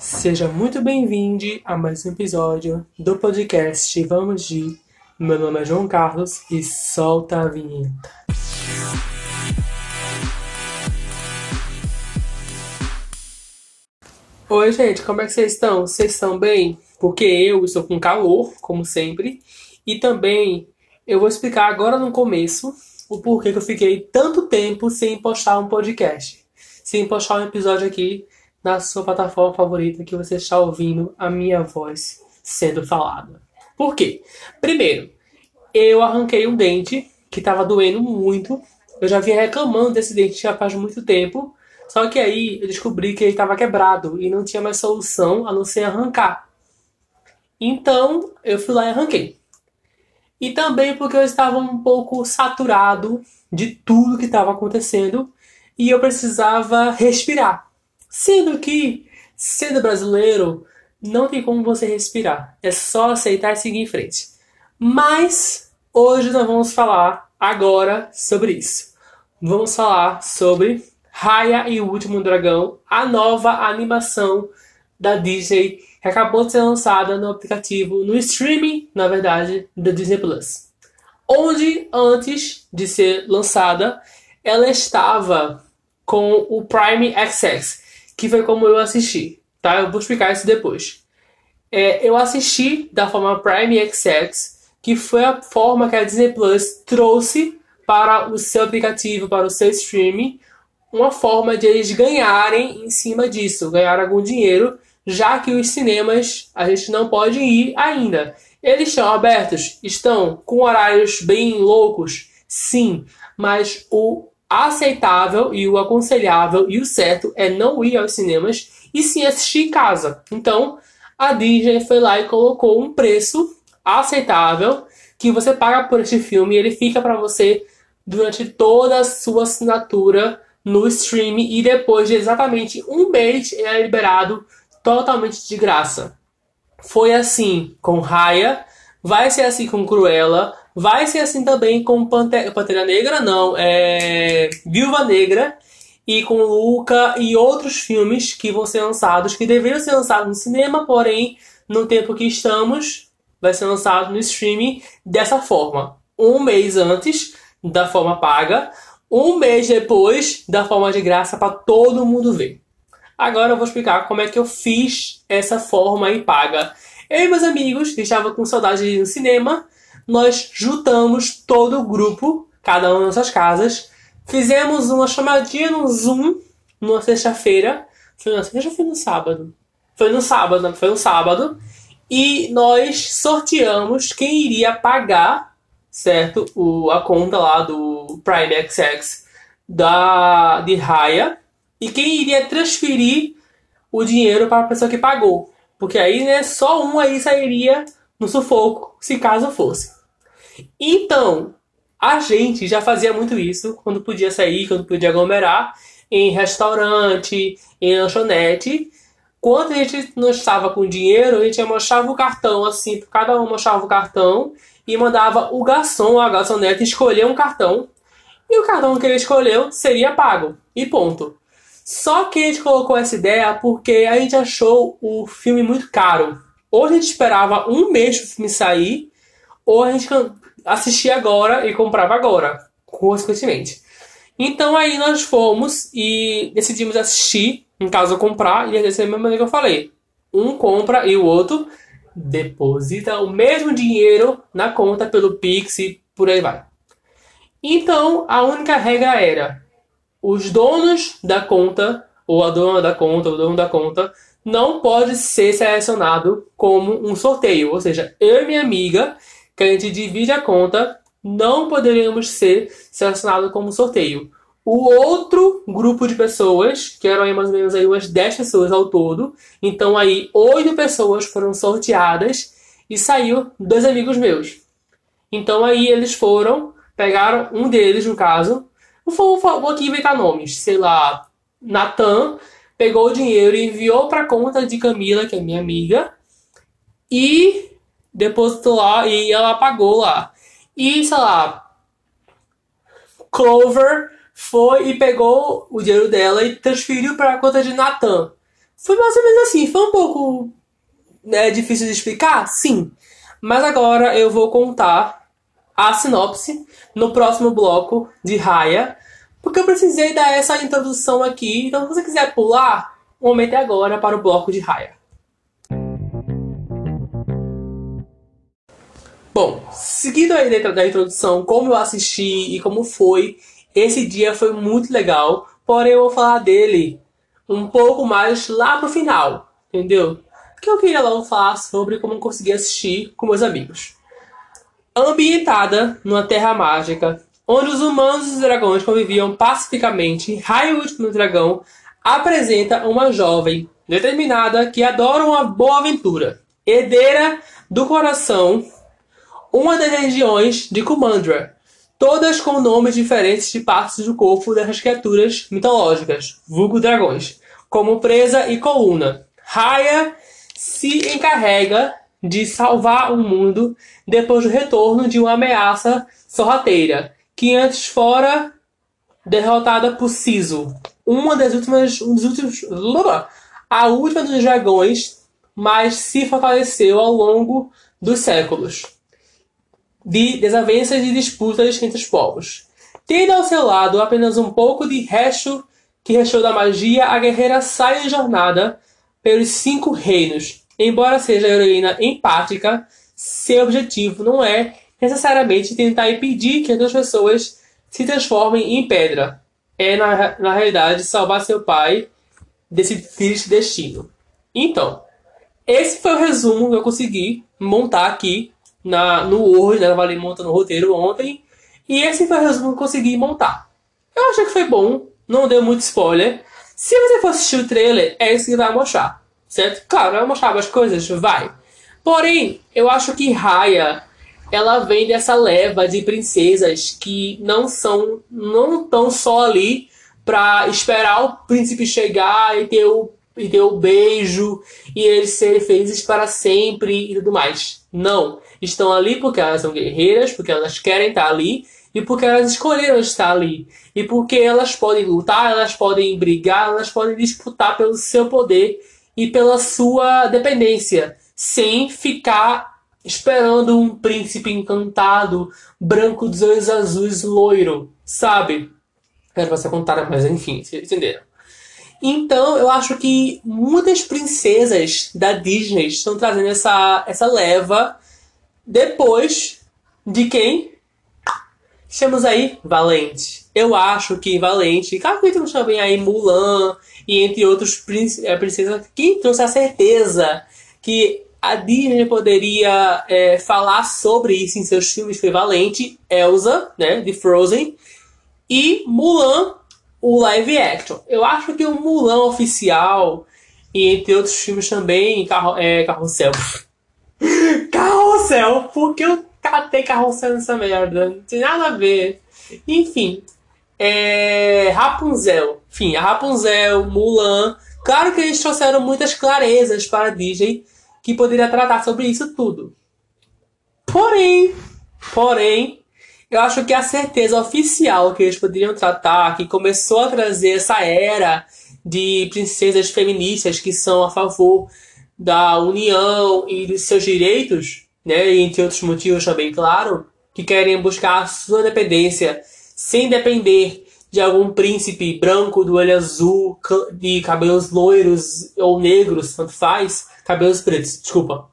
Seja muito bem-vindo a mais um episódio do podcast Vamos de. Meu nome é João Carlos e solta a vinheta. Oi, gente, como é que vocês estão? Vocês estão bem? Porque eu estou com calor, como sempre, e também eu vou explicar agora no começo o porquê que eu fiquei tanto tempo sem postar um podcast, sem postar um episódio aqui na sua plataforma favorita que você está ouvindo a minha voz sendo falada. Por quê? Primeiro, eu arranquei um dente que estava doendo muito. Eu já vinha reclamando desse dente já faz muito tempo. Só que aí eu descobri que ele estava quebrado e não tinha mais solução a não ser arrancar. Então eu fui lá e arranquei. E também porque eu estava um pouco saturado de tudo que estava acontecendo e eu precisava respirar. Sendo que, sendo brasileiro, não tem como você respirar. É só aceitar e seguir em frente. Mas hoje nós vamos falar agora sobre isso. Vamos falar sobre Raya e o Último Dragão, a nova animação da Disney que acabou de ser lançada no aplicativo, no streaming, na verdade, da Disney Plus. Onde, antes de ser lançada, ela estava com o Prime Access, que foi como eu assisti, tá? Eu vou explicar isso depois. É, eu assisti da forma Prime Access, que foi a forma que a Disney Plus trouxe para o seu aplicativo, para o seu streaming, uma forma de eles ganharem em cima disso, ganhar algum dinheiro, já que os cinemas a gente não pode ir ainda. Eles estão abertos? Estão com horários bem loucos? Sim, mas o aceitável e o aconselhável e o certo é não ir aos cinemas e sim assistir em casa. Então, a Disney foi lá e colocou um preço aceitável que você paga por este filme e ele fica para você durante toda a sua assinatura no streaming e depois de exatamente um mês ele é liberado totalmente de graça. Foi assim com Raya, vai ser assim com Cruella, vai ser assim também com Pantera, Pantera Negra, não, é Viúva Negra e com Luca e outros filmes que vão ser lançados, que deveriam ser lançados no cinema, porém, no tempo que estamos, vai ser lançado no streaming dessa forma. Um mês antes, da forma paga, um mês depois da forma de graça para todo mundo ver. Agora eu vou explicar como é que eu fiz essa forma aí paga. Eu e meus amigos, que estavam com saudade de ir no cinema, nós juntamos todo o grupo, cada um nas suas casas, fizemos uma chamadinha no Zoom numa sexta-feira. Foi na sexta ou foi no sábado? Foi no sábado, foi no sábado. E nós sorteamos quem iria pagar certo? O, a conta lá do Prime XX da, de Raya e quem iria transferir o dinheiro para a pessoa que pagou. Porque aí, né, só um aí sairia no sufoco, se caso fosse. Então, a gente já fazia muito isso quando podia sair, quando podia aglomerar em restaurante, em lanchonete. Quando a gente não estava com dinheiro, a gente mostrava o cartão assim, cada um mostrava o cartão e mandava o garçom ou a garçonete escolher um cartão e o cartão que ele escolheu seria pago. E ponto. Só que a gente colocou essa ideia porque a gente achou o filme muito caro. Ou a gente esperava um mês para o filme sair, ou a gente assistia agora e comprava agora, consequentemente. Então aí nós fomos e decidimos assistir, no caso comprar, e dessa mesma maneira que eu falei. Um compra e o outro deposita o mesmo dinheiro na conta pelo Pix e por aí vai. Então, a única regra era: os donos da conta, ou a dona da conta, ou o dono da conta, não pode ser selecionado como um sorteio. Ou seja, eu e minha amiga, que a gente divide a conta, não poderíamos ser selecionados como sorteio. O outro grupo de pessoas, que eram mais ou menos aí umas 10 pessoas ao todo, então aí oito pessoas foram sorteadas e saiu dois amigos meus. Então aí eles foram, pegaram um deles, no caso, vou, vou aqui inventar nomes, sei lá, Natan, pegou o dinheiro e enviou para a conta de Camila, que é minha amiga, e depositou lá e ela pagou lá. E sei lá, Clover foi e pegou o dinheiro dela e transferiu para a conta de Nathan. Foi mais ou menos assim, foi um pouco é, difícil de explicar? Sim. Mas agora eu vou contar a sinopse no próximo bloco de Raya, porque eu precisei dar essa introdução aqui. Então, se você quiser pular, o momento é agora para o bloco de Raya. Bom, seguindo aí da introdução, como eu assisti e como foi, esse dia foi muito legal, porém eu vou falar dele um pouco mais lá pro final, entendeu? Que eu queria logo falar sobre como eu consegui assistir com meus amigos. Ambientada numa terra mágica, onde os humanos e os dragões conviviam pacificamente, Raio Último Dragão apresenta uma jovem determinada que adora uma boa aventura, herdeira do coração uma das regiões de Kumandra, todas com nomes diferentes de partes do corpo dessas criaturas mitológicas, vulgo dragões, como presa e coluna. Raya se encarrega de salvar o mundo depois do retorno de uma ameaça sorrateira, que antes fora derrotada por Siso, uma das últimas, um dos últimos, a última dos dragões, mas se fortaleceu ao longo dos séculos de desavenças e disputas entre os povos. Tendo ao seu lado apenas um pouco de resto que restou da magia, a guerreira sai em jornada pelos cinco reinos. Embora seja a heroína empática, seu objetivo não é necessariamente tentar impedir que outras pessoas se transformem em pedra. É, na, na realidade, salvar seu pai desse triste destino. Então, esse foi o resumo que eu consegui montar aqui na, no Word, né? Eu ali montando o roteiro ontem. E esse foi o resumo que eu consegui montar. Eu achei que foi bom, não deu muito spoiler. Se você for assistir o trailer, é isso que vai mostrar, certo? Claro, vai mostrar mais coisas? Vai. Porém, eu acho que Raya, ela vem dessa leva de princesas que não são, não estão só ali pra esperar o príncipe chegar e ter o, e ter o beijo e eles serem felizes para sempre e tudo mais. Não estão ali porque elas são guerreiras, porque elas querem estar ali e porque elas escolheram estar ali. E porque elas podem lutar, elas podem brigar, elas podem disputar pelo seu poder e pela sua dependência, sem ficar esperando um príncipe encantado, branco dos olhos azuis, loiro, sabe? Quero você contar, mas enfim, vocês entenderam. Então, eu acho que muitas princesas da Disney estão trazendo essa, essa leva depois de quem? Temos aí Valente. Eu acho que Valente, claro que temos também aí Mulan e entre outros é, princesas que trouxe a certeza que a Disney poderia é, falar sobre isso em seus filmes foi Valente, Elsa, né, de Frozen, e Mulan, o live action. Eu acho que o Mulan oficial e entre outros filmes também, Carro, é, Carrossel carrossel, porque eu catei carrossel nessa merda. Não tem nada a ver. Enfim, é, Rapunzel. Enfim, a Rapunzel, Mulan. Claro que eles trouxeram muitas clarezas para a Disney que poderia tratar sobre isso tudo. Porém, porém, eu acho que a certeza oficial que eles poderiam tratar, que começou a trazer essa era de princesas feministas que são a favor da união e de seus direitos, né, entre outros motivos também, claro, que querem buscar sua dependência sem depender de algum príncipe branco do olho azul, de cabelos loiros ou negros, tanto faz, cabelos pretos, desculpa.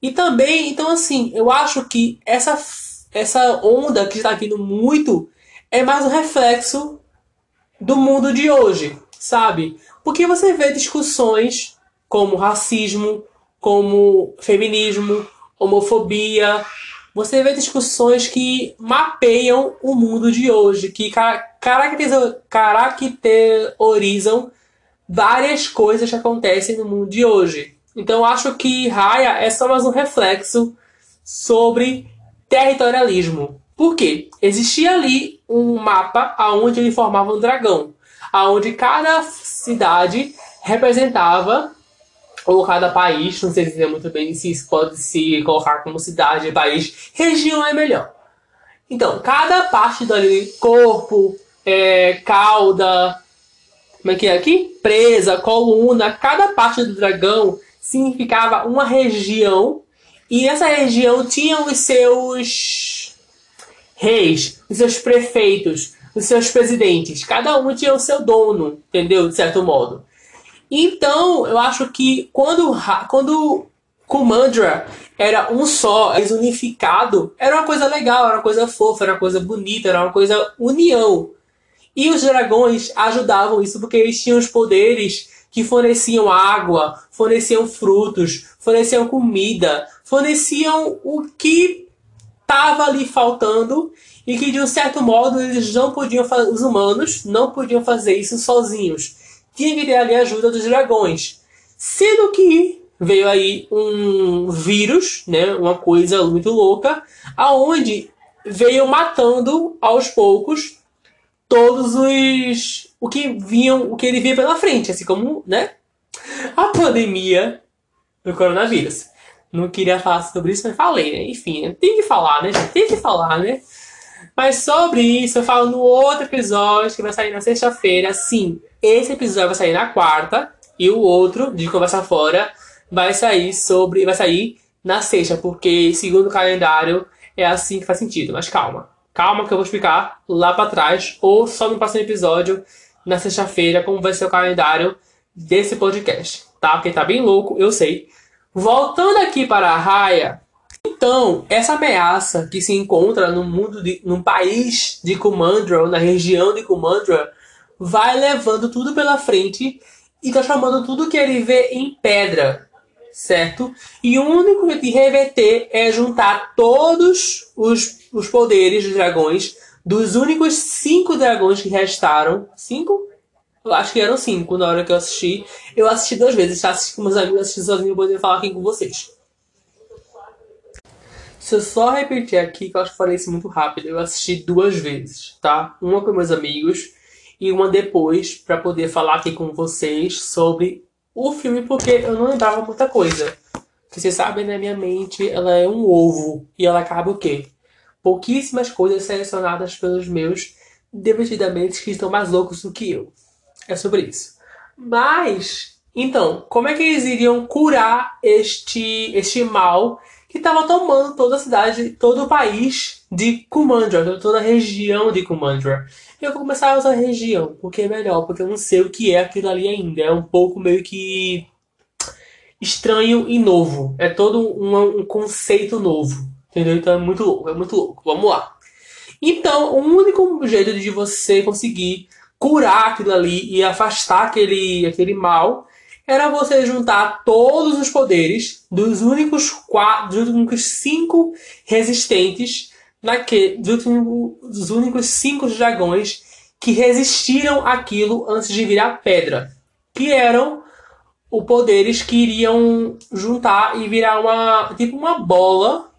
E também, então assim, eu acho que essa, essa onda que está vindo muito é mais um reflexo do mundo de hoje, sabe? Porque você vê discussões como racismo, como feminismo, homofobia. Você vê discussões que mapeiam o mundo de hoje, que caracterizam, caracterizam várias coisas que acontecem no mundo de hoje. Então acho que Raya é só mais um reflexo sobre territorialismo. Por quê? Existia ali um mapa aonde ele formava um dragão, aonde cada cidade representava ou cada país, não sei dizer muito bem se isso pode se colocar como cidade, país, região é melhor. Então, cada parte do corpo, é, cauda, como é que é aqui? Presa, coluna, cada parte do dragão significava uma região e essa região tinha os seus reis, os seus prefeitos, os seus presidentes. Cada um tinha o seu dono, entendeu? De certo modo. Então, eu acho que quando, quando Kumandra era um só, unificado, era uma coisa legal, era uma coisa fofa, era uma coisa bonita, era uma coisa união. E os dragões ajudavam isso porque eles tinham os poderes que forneciam água, forneciam frutos, forneciam comida, forneciam o que estava ali faltando e que de um certo modo eles não podiam os humanos não podiam fazer isso sozinhos. Tinha que ter ali a ajuda dos dragões. Sendo que veio aí um vírus, né, uma coisa muito louca, aonde veio matando aos poucos todos os o que vinham, o que ele via pela frente, assim como, né, a pandemia do coronavírus. Não queria falar sobre isso, mas falei, né? Enfim, tem que falar, né? Tem que falar, né? Mas sobre isso eu falo no outro episódio que vai sair na sexta-feira. Sim, esse episódio vai sair na quarta e o outro de conversa fora vai sair sobre vai sair na sexta, porque segundo o calendário é assim que faz sentido. Mas calma, calma que eu vou explicar lá para trás ou só no próximo episódio na sexta-feira como vai ser o calendário desse podcast, tá? Porque tá bem louco, eu sei. Voltando aqui para a Raia, então, essa ameaça que se encontra no mundo de, no país de Kumandra, na região de Kumandra, vai levando tudo pela frente e transformando tudo que ele vê em pedra, certo? E o único jeito de reverter é juntar todos os, os poderes dos dragões, dos únicos cinco dragões que restaram. Cinco? Eu acho que eram cinco na hora que eu assisti. Eu assisti duas vezes, tá? Assisti com meus amigos, assisti sozinho, eu poder falar aqui com vocês. Se eu só repetir aqui, que eu acho que falei isso muito rápido, eu assisti duas vezes, tá? Uma com meus amigos e uma depois para poder falar aqui com vocês sobre o filme, porque eu não lembrava muita coisa. Vocês sabem, na minha mente, ela é um ovo e ela acaba o quê? Pouquíssimas coisas selecionadas pelos meus divertidamente que estão mais loucos do que eu. É sobre isso. Mas, então, como é que eles iriam curar este, este mal que estava tomando toda a cidade, todo o país de Kumandra, toda a região de Kumandra. Eu vou começar a usar região, porque é melhor, porque eu não sei o que é aquilo ali ainda. É um pouco meio que estranho e novo. É todo um, um conceito novo. Entendeu? Então é muito louco, é muito louco. Vamos lá. Então, o único jeito de você conseguir curar aquilo ali e afastar aquele, aquele mal era você juntar todos os poderes dos únicos quatro, dos únicos cinco resistentes naquele, dos, dos únicos cinco dragões que resistiram aquilo antes de virar pedra, que eram os poderes que iriam juntar e virar uma tipo uma bola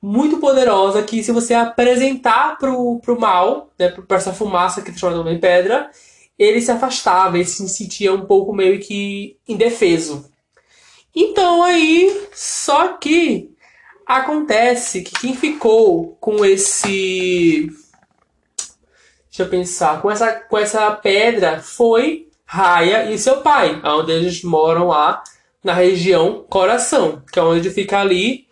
muito poderosa que se você apresentar pro, pro mal, né, para essa fumaça que transforma em pedra, ele se afastava, ele se sentia um pouco meio que indefeso. Então aí, só que acontece que quem ficou com esse. Deixa eu pensar, com essa, com essa pedra foi Raya e seu pai, onde eles moram lá na região Coração, que é onde fica ali,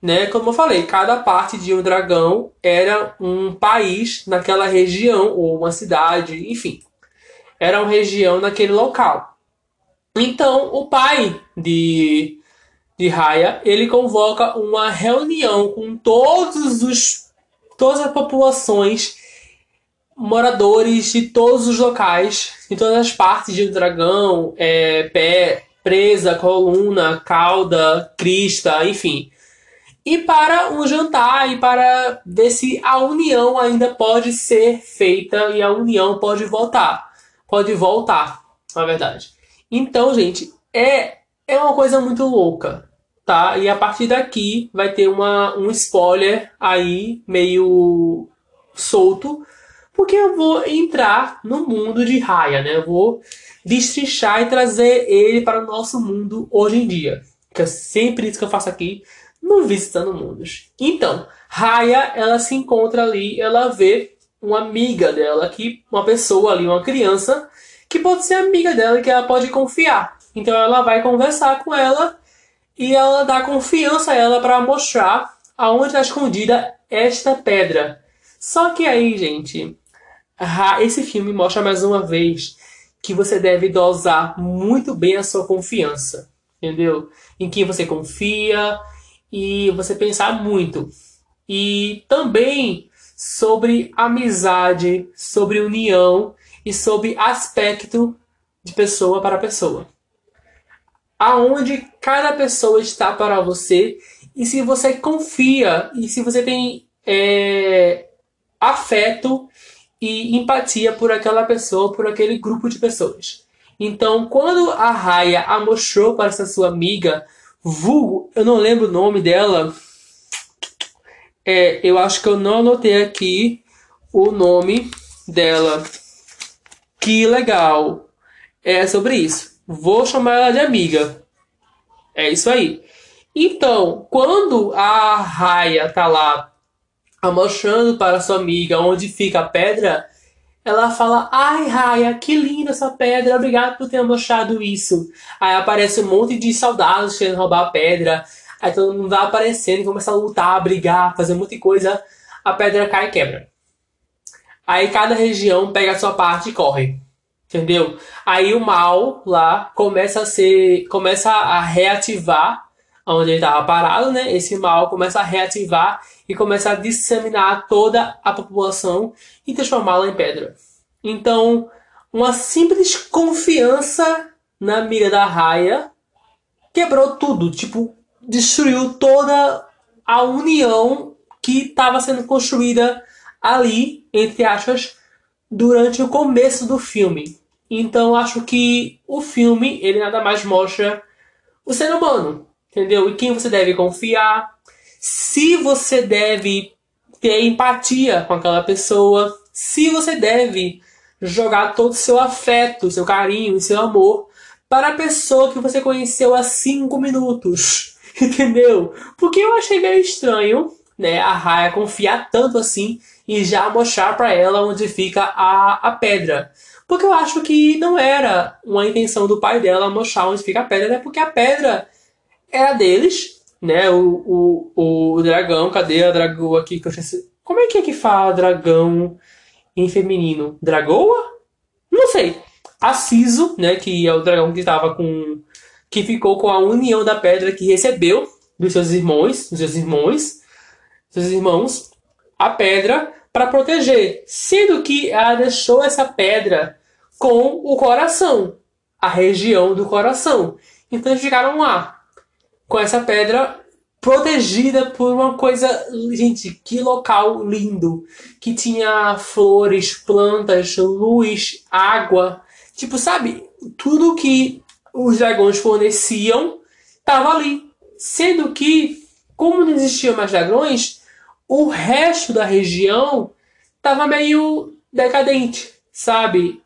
né? Como eu falei, cada parte de um dragão era um país naquela região, ou uma cidade, enfim era uma região naquele local. Então, o pai de, de Raya, ele convoca uma reunião com todos os todas as populações moradores de todos os locais, em todas as partes de um dragão, é, pé, presa, coluna, cauda, crista, enfim. E para um jantar e para ver se a união ainda pode ser feita e a união pode voltar pode voltar, na verdade. Então, gente, é, é uma coisa muito louca, tá? E a partir daqui vai ter uma, um spoiler aí meio solto, porque eu vou entrar no mundo de Raya, né? Eu vou destrinchar e trazer ele para o nosso mundo hoje em dia. Que é sempre isso que eu faço aqui no Visitando Mundos. Então, Raya, ela se encontra ali, ela vê uma amiga dela, que uma pessoa ali, uma criança, que pode ser amiga dela que ela pode confiar. Então ela vai conversar com ela e ela dá confiança a ela para mostrar aonde está escondida esta pedra. Só que aí, gente, esse filme mostra mais uma vez que você deve dosar muito bem a sua confiança, entendeu? Em quem você confia e você pensar muito. E também sobre amizade, sobre união e sobre aspecto de pessoa para pessoa. Aonde cada pessoa está para você e se você confia e se você tem é, afeto e empatia por aquela pessoa, por aquele grupo de pessoas. Então, quando a Raya a mostrou para essa sua amiga, vulgo, eu não lembro o nome dela, é, eu acho que eu não anotei aqui o nome dela. Que legal! É sobre isso. Vou chamar ela de amiga. É isso aí. Então, quando a Raya tá lá mostrando para sua amiga onde fica a pedra, ela fala: Ai, Raya, que linda essa pedra, obrigado por ter mostrado isso. Aí aparece um monte de soldados querendo roubar a pedra. Aí todo mundo vai aparecendo e começa a lutar, a brigar, fazer muita coisa. A pedra cai e quebra. Aí cada região pega a sua parte e corre. Entendeu? Aí o mal lá começa a ser. começa a reativar onde ele estava parado, né? Esse mal começa a reativar e começa a disseminar toda a população e transformá-la em pedra. Então, uma simples confiança na mira da raia quebrou tudo, tipo, destruiu toda a união que estava sendo construída ali, entre aspas, durante o começo do filme. Então, acho que o filme, ele nada mais mostra o ser humano, entendeu? E quem você deve confiar, se você deve ter empatia com aquela pessoa, se você deve jogar todo o seu afeto, seu carinho, seu amor para a pessoa que você conheceu há cinco minutos, entendeu? Porque eu achei meio estranho, né, a Raya confiar tanto assim e já mostrar para ela onde fica a, a pedra. Porque eu acho que não era uma intenção do pai dela mostrar onde fica a pedra, né? Porque a pedra era deles, né? O, o, o dragão, cadê a dragoa aqui que eu esqueci? Como é que é que fala dragão em feminino? Dragoa? Não sei. A Ciso, né? Que é o dragão que estava com. Que ficou com a união da pedra que recebeu dos seus irmãos, dos seus irmãos, seus irmãos, a pedra para proteger, sendo que ela deixou essa pedra com o coração, a região do coração. Então eles ficaram lá com essa pedra protegida por uma coisa, gente, que local lindo, que tinha flores, plantas, luz, água, tipo, sabe, tudo que os dragões forneciam estava ali, sendo que como não existiam mais dragões, o resto da região estava meio decadente, sabe?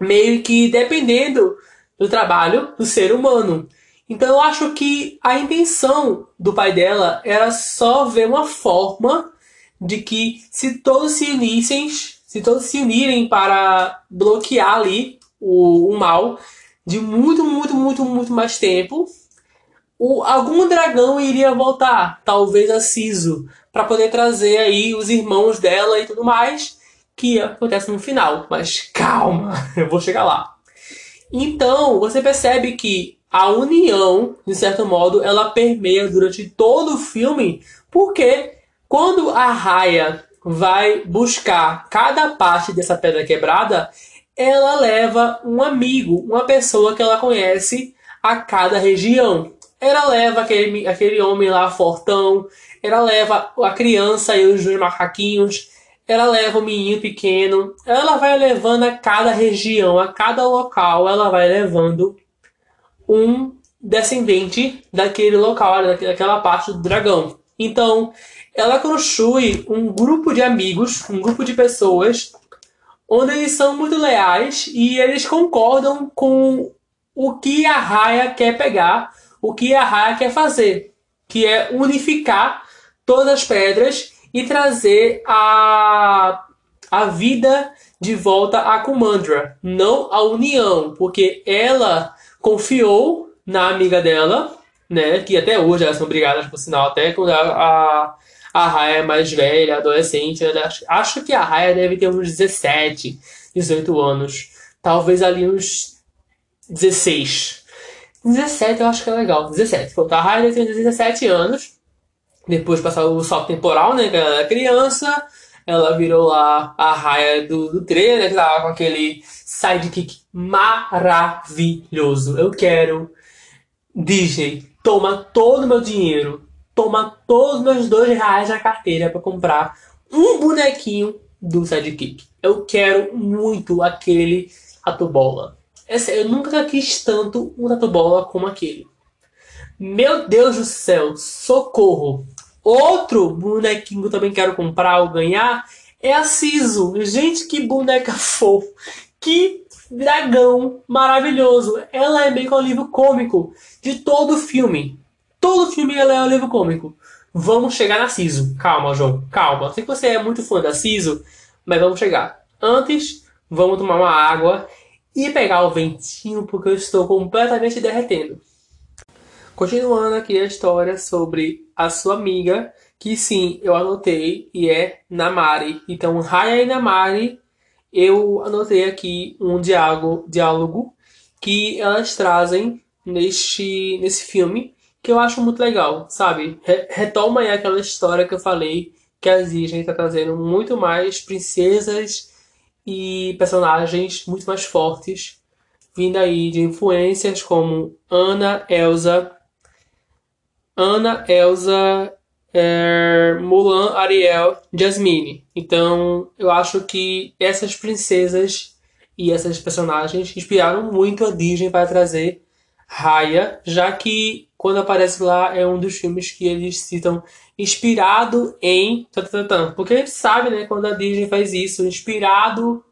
Meio que dependendo do trabalho do ser humano. Então eu acho que a intenção do pai dela era só ver uma forma de que se todos se unissem, se todos se unirem para bloquear ali o, o mal de muito, muito, muito, muito mais tempo, o, algum dragão iria voltar, talvez a Siso, para poder trazer aí os irmãos dela e tudo mais, que acontece no final. Mas calma, eu vou chegar lá. Então, você percebe que a união, de certo modo, ela permeia durante todo o filme, porque quando a Raya vai buscar cada parte dessa pedra quebrada, ela leva um amigo, uma pessoa que ela conhece a cada região. Ela leva aquele, aquele homem lá fortão, ela leva a criança e os dois macaquinhos, ela leva o menino pequeno, ela vai levando a cada região, a cada local, ela vai levando um descendente daquele local, daquela parte do dragão. Então, ela constitui um grupo de amigos, um grupo de pessoas, onde eles são muito leais e eles concordam com o que a Raya quer pegar, o que a Raya quer fazer, que é unificar todas as pedras e trazer a, a vida de volta a Kumandra, não a União, porque ela confiou na amiga dela, né, que até hoje elas são brigadas, por sinal, até quando a, a, a Raya é mais velha, adolescente, acho, acho que a Raya deve ter uns 17, 18 anos, talvez ali uns 16. 17 eu acho que é legal, 17. Pronto, a Raya deve ter 17 anos, depois de passar o salto temporal, né, que ela era criança, ela virou lá a raia do, do trailer, que tava com aquele sidekick maravilhoso. Eu quero. Disney, toma todo o meu dinheiro, toma todos os meus dois reais na carteira para comprar um bonequinho do sidekick. Eu quero muito aquele Atobola. Eu nunca quis tanto um Atobola como aquele. Meu Deus do céu, socorro! Outro bonequinho que eu também quero comprar ou ganhar é a Siso. Gente, que boneca fofa. Que dragão maravilhoso. Ela é meio que um livro cômico de todo o filme. Todo filme ela é um livro cômico. Vamos chegar na Siso. Calma, João. Calma. Sei que você é muito fã da Siso, mas vamos chegar. Antes, vamos tomar uma água e pegar o ventinho porque eu estou completamente derretendo. Continuando aqui a história sobre a sua amiga, que sim, eu anotei e é Namari. Então, Raya e Namari, eu anotei aqui um diálogo, diálogo que elas trazem neste, nesse filme, que eu acho muito legal, sabe? Retoma aí aquela história que eu falei, que a Disney está trazendo muito mais princesas e personagens muito mais fortes, vindo aí de influências como Ana, Elsa, Ana, Elsa, é, Mulan, Ariel, Jasmine. Então, eu acho que essas princesas e essas personagens inspiraram muito a Disney para trazer Raya, já que quando aparece lá é um dos filmes que eles citam inspirado em porque a gente sabe, né, quando a Disney faz isso, inspirado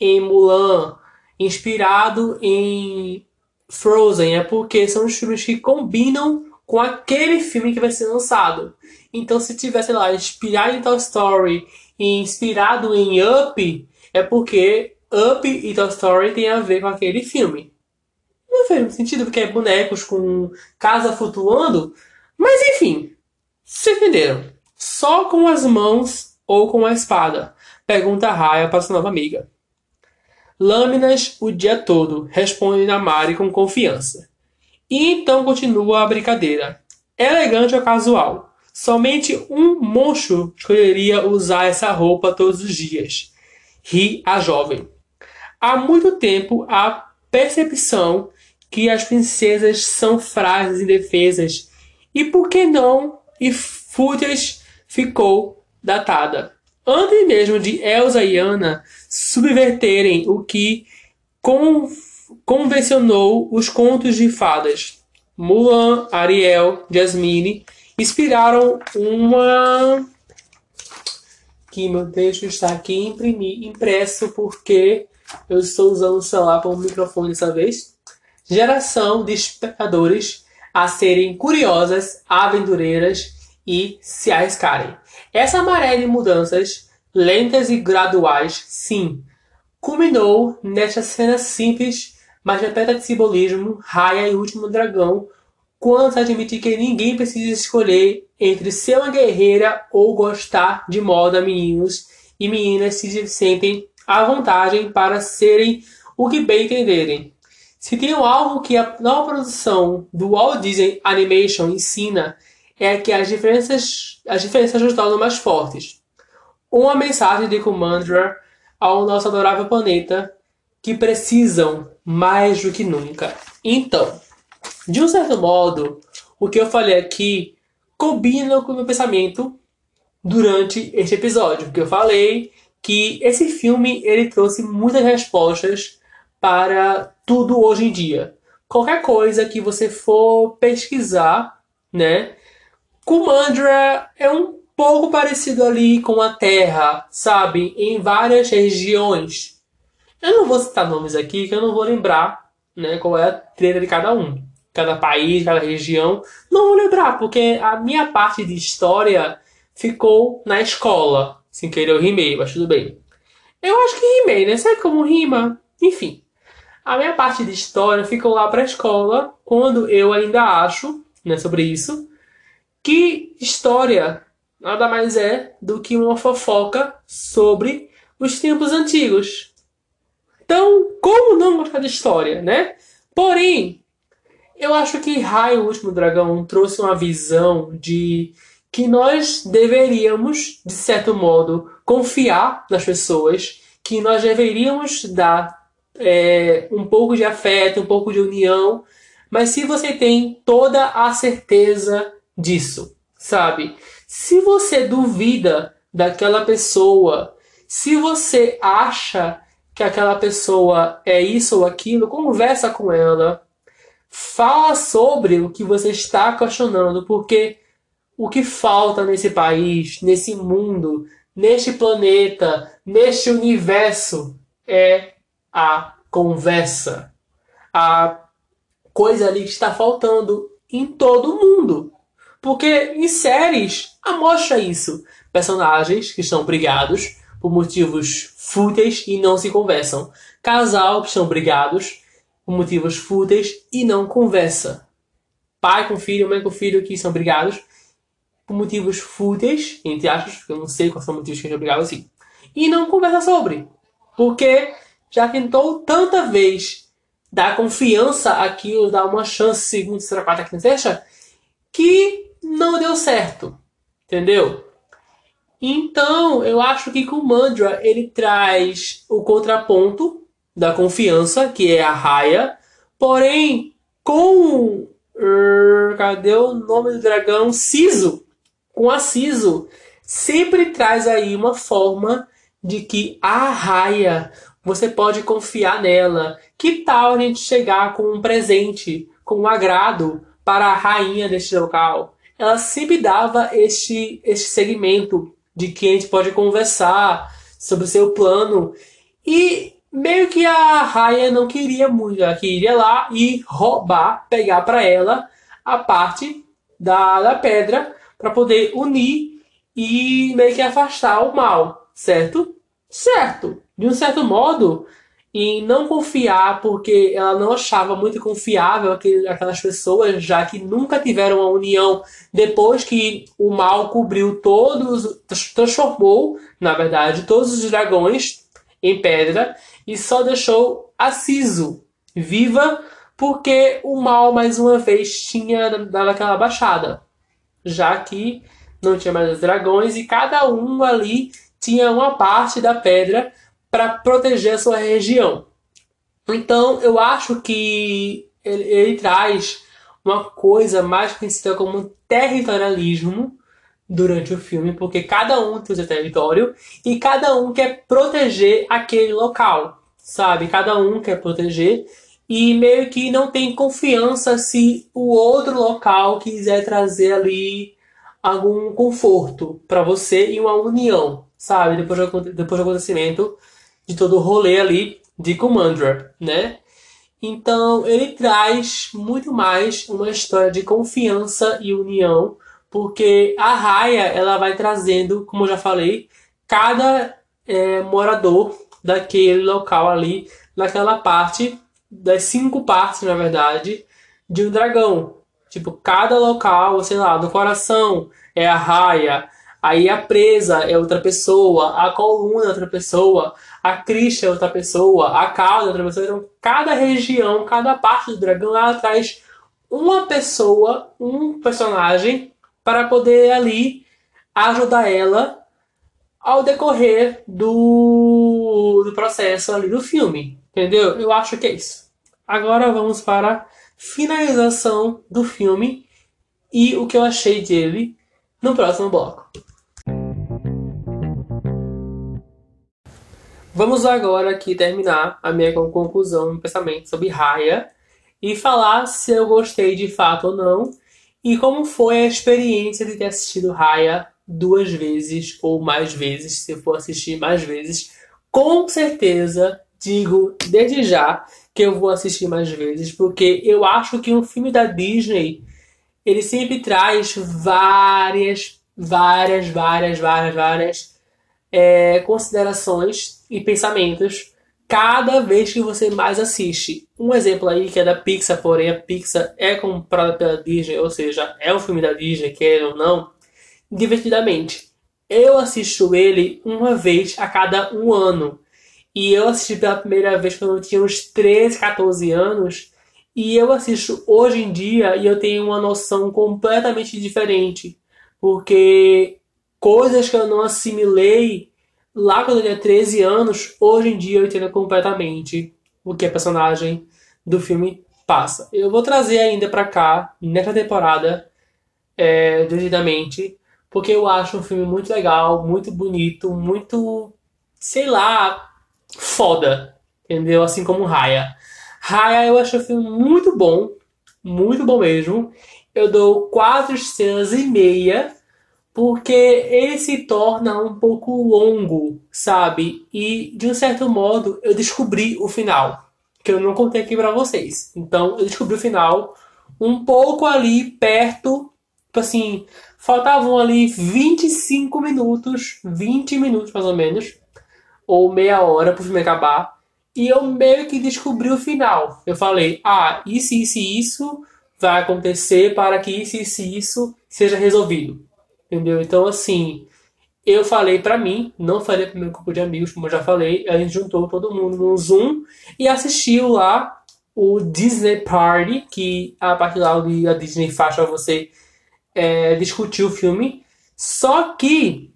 em Mulan, inspirado em Frozen, é porque são os filmes que combinam com aquele filme que vai ser lançado. Então, se tivesse lá inspirado em Toy Story e inspirado em Up, é porque Up e Toy Story tem a ver com aquele filme. Não fez muito sentido, porque é bonecos com casa flutuando. Mas enfim, vocês entenderam. Só com as mãos ou com a espada? Pergunta Raya para sua nova amiga. Lâminas o dia todo, responde Namari com confiança. E então continua a brincadeira. Elegante ou casual? Somente um monstro escolheria usar essa roupa todos os dias. Ri a jovem. Há muito tempo a percepção que as princesas são frágeis e indefesas e por que não e fúteis ficou datada. Antes mesmo de Elsa e Anna subverterem o que com convencionou os contos de fadas. Mulan, Ariel, Jasmine inspiraram uma que meu texto está aqui imprimi, impresso porque eu estou usando o celular como microfone dessa vez. Geração de espectadores a serem curiosas, aventureiras e se arriscarem. Essa maré de mudanças lentas e graduais, sim, culminou nesta cena simples mas repeta de simbolismo, Raya e o último dragão, quanto admitir que ninguém precisa escolher entre ser uma guerreira ou gostar de moda meninos e meninas se sentem à vontade para serem o que bem entenderem. Se tem algo que a nova produção do Walt Disney Animation ensina é que as diferenças, as diferenças nos tornam mais fortes. Uma mensagem de Commander ao nosso adorável planeta que precisam mais do que nunca. Então, de um certo modo, o que eu falei aqui combina com o meu pensamento durante este episódio, porque eu falei que esse filme ele trouxe muitas respostas para tudo hoje em dia. Qualquer coisa que você for pesquisar, né? Kumandra é um pouco parecido ali com a Terra, sabe? Em várias regiões. Eu não vou citar nomes aqui, que eu não vou lembrar né, qual é a treta de cada um. Cada país, cada região. Não vou lembrar, porque a minha parte de história ficou na escola. Sem querer eu rimei, mas tudo bem. Eu acho que rimei, né? Sabe como rima? Enfim. A minha parte de história ficou lá para a escola, quando eu ainda acho, né, sobre isso, que história nada mais é do que uma fofoca sobre os tempos antigos. Então, como não gostar de história, né? Porém, eu acho que Raio, o Último Dragão, trouxe uma visão de que nós deveríamos, de certo modo, confiar nas pessoas, que nós deveríamos dar é, um pouco de afeto, um pouco de união, mas se você tem toda a certeza disso, sabe? Se você duvida daquela pessoa, se você acha que aquela pessoa é isso ou aquilo, conversa com ela, fala sobre o que você está questionando, porque o que falta nesse país, nesse mundo, neste planeta, neste universo é a conversa. A coisa ali que está faltando em todo mundo. Porque em séries amostra isso. Personagens que estão brigados por motivos fúteis e não se conversam. Casal que estão brigados por motivos fúteis e não conversa. Pai com filho, mãe com filho que são brigados por motivos fúteis, entre aspas, porque eu não sei quais são os motivos que estão brigados assim. E não conversa sobre. Porque já tentou tanta vez dar confiança àquilo, dar uma chance, segundo, terceira, quarta, quinta, sexta, que não deu certo. Entendeu? Então, eu acho que com o Mandra ele traz o contraponto da confiança, que é a raia, porém com. Uh, cadê o nome do dragão? Siso. Com a Siso, sempre traz aí uma forma de que a raia você pode confiar nela. Que tal a gente chegar com um presente, com um agrado para a rainha deste local? Ela sempre dava este, este segmento de que a gente pode conversar sobre o seu plano. E meio que a Raya não queria muito, ela queria lá e roubar, pegar para ela a parte da, da pedra para poder unir e meio que afastar o mal, certo? Certo. De um certo modo, em não confiar, porque ela não achava muito confiável aquelas pessoas, já que nunca tiveram uma união depois que o mal cobriu todos, transformou, na verdade, todos os dragões em pedra e só deixou a Siso viva porque o mal mais uma vez tinha dado aquela baixada, já que não tinha mais os dragões e cada um ali tinha uma parte da pedra para proteger a sua região. Então, eu acho que ele, ele traz uma coisa mais conhecida como territorialismo durante o filme, porque cada um tem o seu território e cada um quer proteger aquele local, sabe? Cada um quer proteger e meio que não tem confiança se o outro local quiser trazer ali algum conforto para você e uma união, sabe? Depois do, depois do acontecimento de todo o rolê ali de Commander, né? Então ele traz muito mais uma história de confiança e união, porque a Raya ela vai trazendo, como eu já falei, cada é, morador daquele local ali, naquela parte, das cinco partes, na verdade, de um dragão. Tipo, cada local, sei lá, no coração é a raia, Aí a presa é outra pessoa, a coluna é outra pessoa, a crista é outra pessoa, a cauda é outra pessoa. Então, cada região, cada parte do dragão, ela traz uma pessoa, um personagem, para poder ali ajudar ela ao decorrer do, do processo ali do filme. Entendeu? Eu acho que é isso. Agora vamos para a finalização do filme e o que eu achei dele no próximo bloco. Vamos agora aqui terminar a minha conclusão, meu pensamento sobre Raya e falar se eu gostei de fato ou não e como foi a experiência de ter assistido Raya duas vezes ou mais vezes, se eu for assistir mais vezes. Com certeza, digo desde já que eu vou assistir mais vezes, porque eu acho que um filme da Disney ele sempre traz várias, várias, várias, várias, várias é, considerações e pensamentos cada vez que você mais assiste. Um exemplo aí que é da Pixar, porém a Pixar é comprada pela Disney, ou seja, é um filme da Disney, quer ou não, divertidamente. Eu assisto ele uma vez a cada um ano. E eu assisti pela primeira vez quando eu tinha uns 13, 14 anos. E eu assisto hoje em dia e eu tenho uma noção completamente diferente. Porque coisas que eu não assimilei lá quando eu tinha 13 anos, hoje em dia eu entendo completamente o que a personagem do filme passa. Eu vou trazer ainda pra cá, nessa temporada, é, devidamente, porque eu acho um filme muito legal, muito bonito, muito, sei lá, foda, entendeu? Assim como Raya. Raya eu acho um filme muito bom, muito bom mesmo. Eu dou quatro estrelas e meia porque ele se torna um pouco longo, sabe? E de um certo modo eu descobri o final, que eu não contei aqui para vocês. Então eu descobri o final um pouco ali perto, tipo assim, faltavam ali 25 minutos, 20 minutos mais ou menos, ou meia hora pro filme acabar. E eu meio que descobri o final. Eu falei, ah, isso, isso isso vai acontecer para que isso, isso isso seja resolvido. Entendeu? Então, assim, eu falei para mim, não falei pro meu grupo de amigos, como eu já falei, a gente juntou todo mundo no Zoom e assistiu lá o Disney Party, que a partir lá a Disney faz pra você é, discutir o filme. Só que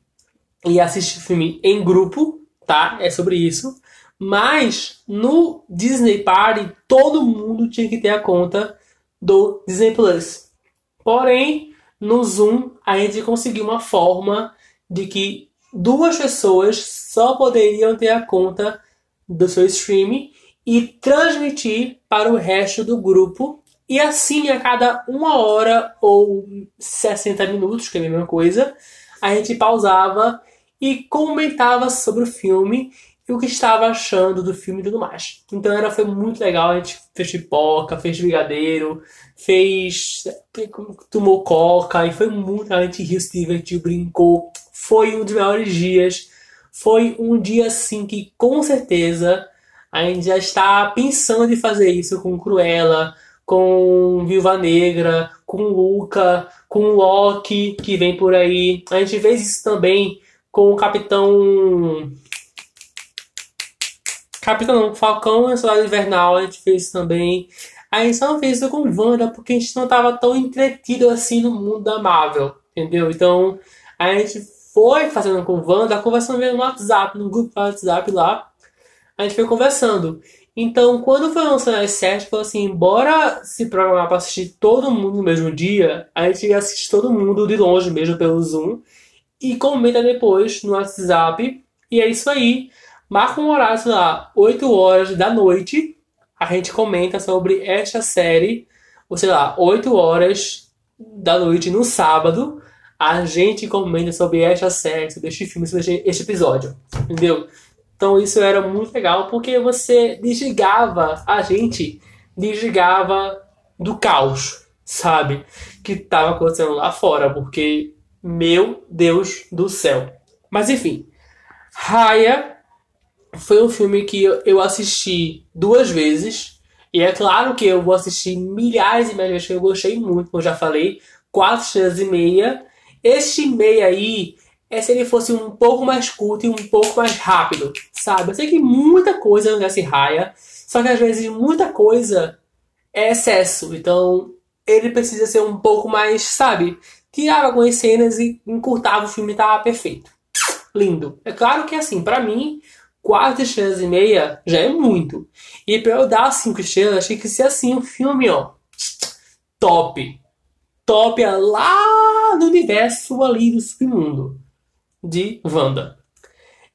e assistir o filme em grupo, tá? É sobre isso. Mas no Disney Party todo mundo tinha que ter a conta do Disney Plus. Porém, no Zoom a gente conseguiu uma forma de que duas pessoas só poderiam ter a conta do seu streaming e transmitir para o resto do grupo. E assim, a cada uma hora ou 60 minutos, que é a mesma coisa, a gente pausava e comentava sobre o filme e o que estava achando do filme e tudo mais. Então era, foi muito legal, a gente fez pipoca, fez brigadeiro, fez. tomou coca e foi muito. A gente riu, se divertiu, brincou. Foi um dos melhores dias. Foi um dia assim que com certeza a gente já está pensando em fazer isso com Cruella, com Viúva Negra, com Luca, com Loki que vem por aí. A gente fez isso também com o Capitão Capitão Falcão Soldado Invernal, a gente fez também. A gente só não fez isso com Wanda porque a gente não estava tão entretido assim no mundo da Marvel, entendeu? Então a gente foi fazendo com Wanda, conversando no WhatsApp, no grupo do WhatsApp lá. A gente foi conversando. Então, quando foi lançando as séries, falou assim: bora se programar para assistir todo mundo no mesmo dia. A gente assiste todo mundo de longe mesmo pelo Zoom. E comenta depois no WhatsApp. E é isso aí marca um horário, sei lá, 8 horas da noite, a gente comenta sobre esta série, ou sei lá, 8 horas da noite no sábado, a gente comenta sobre esta série, sobre este filme, sobre este episódio, entendeu? Então isso era muito legal porque você desligava, a gente desligava do caos, sabe? Que estava acontecendo lá fora, porque, meu Deus do céu. Mas enfim, Raya foi um filme que eu assisti duas vezes. E é claro que eu vou assistir milhares e milhares de vezes, que eu gostei muito, como eu já falei. Quatro estrelas e meia. Este meia aí é se ele fosse um pouco mais curto e um pouco mais rápido, sabe? Eu sei que muita coisa não se raia, só que às vezes muita coisa é excesso. Então ele precisa ser um pouco mais, sabe? Tirava algumas cenas e encurtava o filme e tava perfeito. Lindo. É claro que assim, para mim, quatro estrelas e meia já é muito. E pra eu dar cinco estrelas, achei que ser assim um filme, ó. Top. Top é lá no universo ali do submundo de Wanda.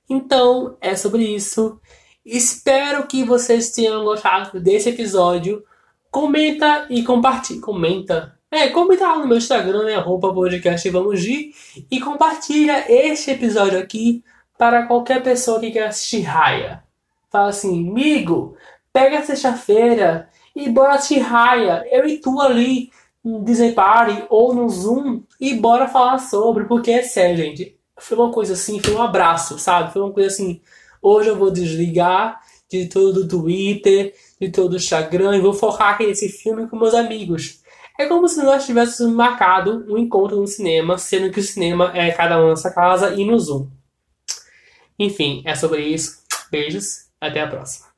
Então, é sobre isso. Espero que vocês tenham gostado desse episódio. Comenta e compartilha. Comenta. É, comenta lá no meu Instagram, né? Arroba podcast Vamos E compartilha este episódio aqui para qualquer pessoa que quer assistir Raya. Fala assim, amigo, pega sexta-feira e bora assistir Raya. Eu e tu ali no Disney Party ou no Zoom e bora falar sobre, porque é sério, gente. Foi uma coisa assim, foi um abraço, sabe? Foi uma coisa assim Hoje eu vou desligar de todo o Twitter, de todo o Instagram e vou focar aqui nesse filme com meus amigos. É como se nós tivéssemos marcado um encontro no cinema, sendo que o cinema é cada um na sua casa e no Zoom. Enfim, é sobre isso. Beijos, até a próxima.